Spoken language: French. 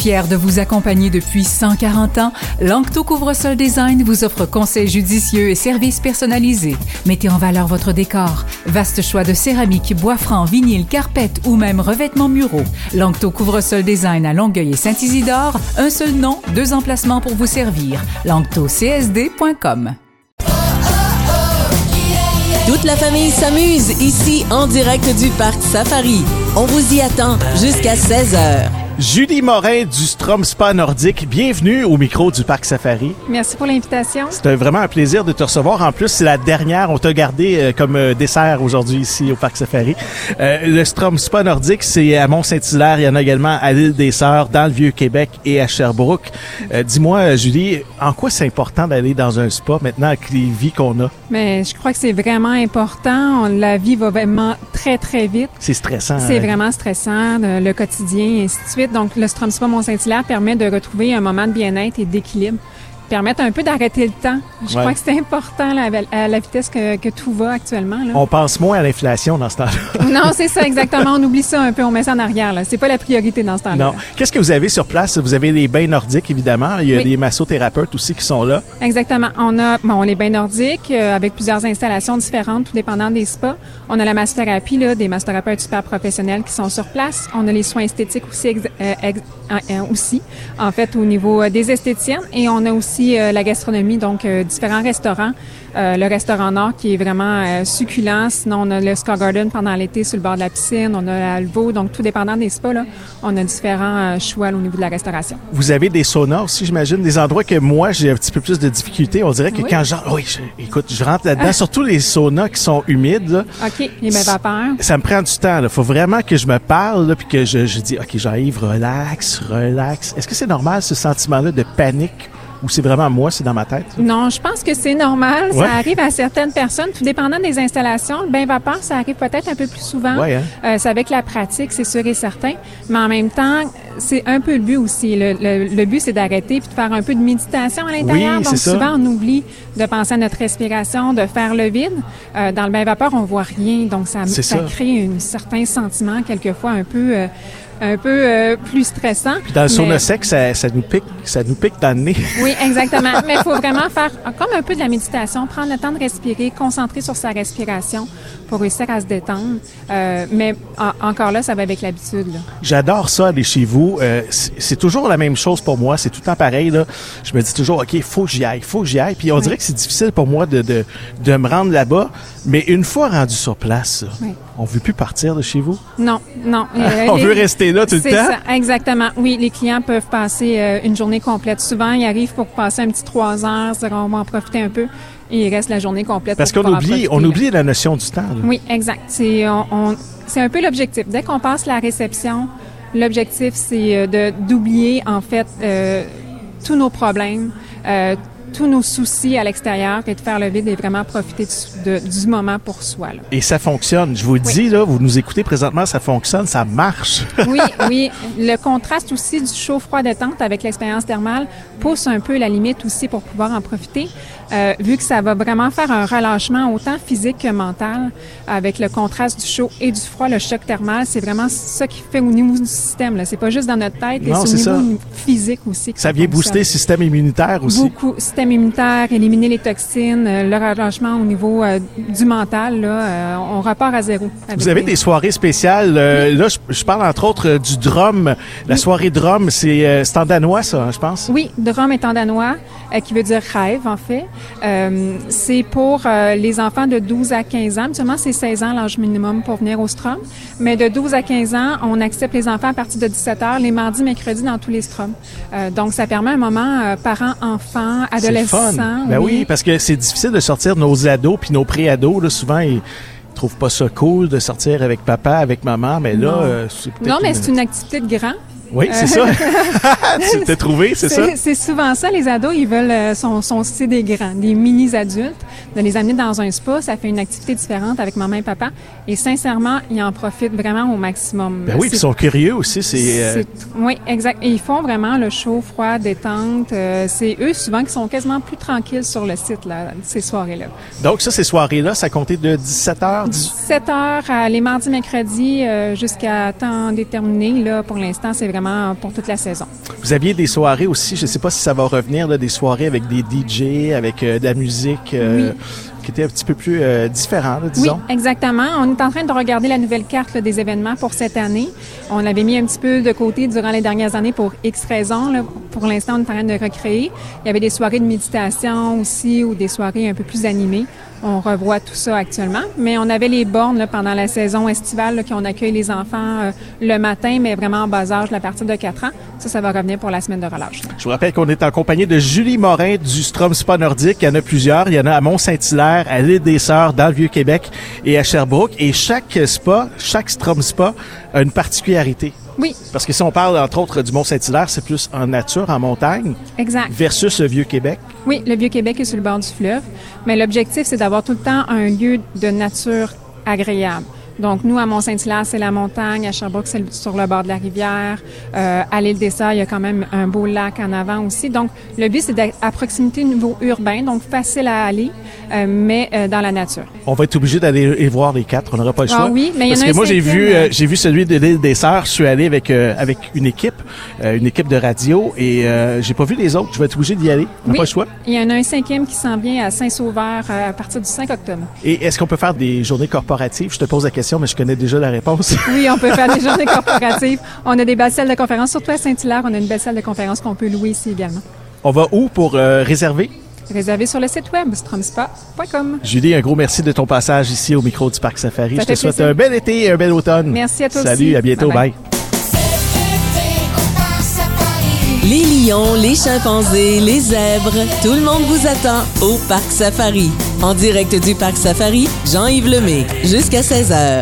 Fier de vous accompagner depuis 140 ans, Lancto Couvre-sol Design vous offre conseils judicieux et services personnalisés. Mettez en valeur votre décor. Vaste choix de céramique, bois franc, vinyle, carpette ou même revêtements muraux. Lancto Couvre-sol Design à Longueuil et Saint-Isidore. Un seul nom, deux emplacements pour vous servir. LanctoCSD.com. Toute la famille s'amuse ici en direct du parc Safari. On vous y attend jusqu'à 16h. Julie Morin du Strom Spa Nordique, bienvenue au micro du Parc Safari. Merci pour l'invitation. C'est vraiment un plaisir de te recevoir. En plus, c'est la dernière. On t'a gardé euh, comme euh, dessert aujourd'hui ici au Parc Safari. Euh, le Strom Spa Nordique, c'est à Mont-Saint-Hilaire. Il y en a également à l'île des Sœurs, dans le Vieux-Québec et à Sherbrooke. Dis-moi, Julie, en quoi c'est important d'aller dans un spa maintenant avec les vies qu'on a? Mais je crois que c'est vraiment important. la vie va vraiment très, très vite. C'est stressant. C'est hein? vraiment stressant, le quotidien, et ainsi de suite. Donc, le Strom Spa Mont-Saint-Hilaire permet de retrouver un moment de bien-être et d'équilibre permettre un peu d'arrêter le temps. Je crois que c'est important à la vitesse que, tout va actuellement. On pense moins à l'inflation dans ce temps-là. non, c'est ça, exactement. On oublie ça un peu, on met ça en arrière. C'est pas la priorité dans ce temps-là. Non. Qu'est-ce que vous avez sur place? Vous avez les bains nordiques, évidemment. Il y a des massothérapeutes aussi qui sont là. Exactement. On a bon, les bains nordiques euh, avec plusieurs installations différentes, tout dépendant des spas. On a la massothérapie, là, des massothérapeutes super professionnels qui sont sur place. On a les soins esthétiques aussi, euh, aussi en fait, au niveau euh, des esthéticiennes. Et on a aussi euh, la gastronomie, donc euh, différents restaurants. Euh, le restaurant Nord qui est vraiment succulent. Sinon, on a le Sky Garden pendant l'été sur le bord de la piscine. On a Alvo. Donc, tout dépendant des spas, là, on a différents choix au niveau de la restauration. Vous avez des saunas aussi, j'imagine, des endroits que moi, j'ai un petit peu plus de difficultés. On dirait que quand je... Oui, écoute, je rentre là-dedans, ah. surtout les saunas qui sont humides. OK, les vapeurs. Ça me prend du temps. Il faut vraiment que je me parle, puis que je, je dis, OK, j'arrive, relax, relax. Est-ce que c'est normal, ce sentiment-là de panique ou c'est vraiment moi, c'est dans ma tête? Non, je pense que c'est normal. Ça arrive à certaines personnes, tout dépendant des installations. Le bain vapeur, ça arrive peut-être un peu plus souvent. Ouais, hein? euh, c'est avec la pratique, c'est sûr et certain. Mais en même temps, c'est un peu le but aussi. Le, le, but, c'est d'arrêter puis de faire un peu de méditation à l'intérieur. Oui, Donc, ça. souvent, on oublie de penser à notre respiration, de faire le vide. Euh, dans le bain vapeur, on voit rien. Donc, ça, ça, crée un certain sentiment, quelquefois, un peu... Euh, un peu euh, plus stressant. Puis dans le sauna sec, ça, ça, nous pique, ça nous pique dans le nez. Oui, exactement. Mais il faut vraiment faire comme un peu de la méditation, prendre le temps de respirer, concentrer sur sa respiration pour réussir à se détendre. Euh, mais encore là, ça va avec l'habitude. J'adore ça aller chez vous. Euh, c'est toujours la même chose pour moi. C'est tout le temps pareil. Là. Je me dis toujours, ok, il faut que j'y aille, faut que j'y aille. Puis on dirait que c'est difficile pour moi de, de, de me rendre là-bas. Mais une fois rendu sur place, on veut plus partir de chez vous? Non, non. on veut rester là tout le temps? Ça, exactement. Oui, les clients peuvent passer euh, une journée complète. Souvent, ils arrivent pour passer un petit trois heures, on va en profiter un peu. Et ils restent la journée complète. Parce qu'on oublie, on oublie la notion du temps. Oui, exact. C'est on, un peu l'objectif. Dès qu'on passe la réception, l'objectif, c'est euh, d'oublier, en fait, euh, tous nos problèmes, euh, tous nos soucis à l'extérieur et de faire le vide et vraiment profiter du moment pour soi. Là. Et ça fonctionne. Je vous le dis, là, vous nous écoutez présentement, ça fonctionne, ça marche. oui, oui. Le contraste aussi du chaud-froid détente avec l'expérience thermale pousse un peu la limite aussi pour pouvoir en profiter. Euh, vu que ça va vraiment faire un relâchement autant physique que mental avec le contraste du chaud et du froid, le choc thermal, c'est vraiment ça qui fait au niveau du système. Là. C'est pas juste dans notre tête, c'est au niveau physique aussi. ça, vient booster le système immunitaire aussi. Beaucoup. Système immunitaire, éliminer les toxines, euh, le relâchement au niveau euh, du mental, là, on repart à zéro. Vous avez des soirées spéciales. Là, je, parle entre autres du drum. La soirée drum, c'est en danois, ça, hein, je pense? Oui, drum est en danois, qui veut dire rêve, en fait. Euh, c'est pour euh, les enfants de 12 à 15 ans. Seulement, c'est 16 ans l'âge minimum pour venir au Strom. Mais de 12 à 15 ans, on accepte les enfants à partir de 17 heures, les mardis, mercredis dans tous les Stroms. Euh, donc, ça permet un moment parents-enfants, adolescents. Ben oui. parce que c'est difficile de sortir nos ados puis nos pré-ados. Là, souvent, ils trouvent pas ça cool de sortir avec papa, avec maman, mais là, c'est Non, mais c'est une activité de grand. Oui, c'est ça. tu t'es trouvé, c'est ça? C'est souvent ça. Les ados, ils veulent, euh, sont, sont c'est des grands, des mini-adultes. De les amener dans un spa, ça fait une activité différente avec maman et papa. Et sincèrement, ils en profitent vraiment au maximum. Ben oui, ils sont curieux aussi. C'est. Euh, oui, exact. Et ils font vraiment le chaud, froid, détente. Euh, c'est eux souvent qui sont quasiment plus tranquilles sur le site là, ces soirées-là. Donc ça, ces soirées-là, ça comptait de 17 h 17 h les mardis, mercredis, jusqu'à temps déterminé. Là, pour l'instant, c'est vraiment vraiment pour toute la saison. Vous aviez des soirées aussi, je ne sais pas si ça va revenir, là, des soirées avec des DJ, avec euh, de la musique. Euh, qui était un petit peu plus euh, différent, disons. Oui, exactement. On est en train de regarder la nouvelle carte des événements pour cette année. On l'avait mis un petit peu de côté durant les dernières années pour X raisons. Pour l'instant, on est en train de recréer. Il y avait des soirées de méditation aussi ou des soirées un peu plus animées. On revoit tout ça actuellement. Mais on avait les bornes pendant la saison estivale qu'on accueille les enfants euh, le matin, mais vraiment en bas âge, à partir de 4 ans. Ça, ça va revenir pour la semaine de relâche. Je vous rappelle qu'on est en compagnie de Julie Morin du Strom Spa Nordique. Il y en a plusieurs. Il y en a à Mont-Saint-Hilaire, à l'île des Sœurs, dans le Vieux-Québec et à Sherbrooke. Et chaque spa, chaque Strom Spa a une particularité. Oui. Parce que si on parle, entre autres, du Mont-Saint-Hilaire, c'est plus en nature, en montagne. Exact. Versus le Vieux-Québec. Oui, le Vieux-Québec est sur le bord du fleuve. Mais l'objectif, c'est d'avoir tout le temps un lieu de nature agréable. Donc, nous, à Mont-Saint-Hilaire, c'est la montagne. À Sherbrooke, c'est sur le bord de la rivière. Euh, à l'île des Sœurs, il y a quand même un beau lac en avant aussi. Donc, le but, c'est d'être à proximité niveau urbain, donc facile à aller, euh, mais euh, dans la nature. On va être obligé d'aller voir les quatre. On n'aura pas le ah choix. Ah oui, mais il y Parce en a que un moi, j'ai vu, euh, j'ai vu celui de l'île des Sœurs. Je suis allé avec avec une équipe, euh, une équipe de radio, et euh, j'ai pas vu les autres. Je vais être obligé d'y aller. On n'a Oui. pas le choix. Il y en a un cinquième qui s'en vient à Saint-Sauveur euh, à partir du 5 octobre. Et est-ce qu'on peut faire des journées corporatives? Je te pose la question, mais je connais déjà la réponse. Oui, on peut faire des journées corporatives. On a des belles salles de conférence, surtout à Saint-Hilaire. On a une belle salle de conférence qu'on peut louer ici également. On va où pour euh, réserver? Réservé sur le site web stromspa.com. Julie, un gros merci de ton passage ici au micro du Parc Safari. Ça je te souhaite plaisir. un bel été et un bel automne. Merci à toi Salut, aussi. à bientôt. Bye. Les lions, les chimpanzés, les zèbres, tout le monde vous attend au Parc Safari. En direct du Parc Safari, Jean-Yves Lemay, jusqu'à 16h.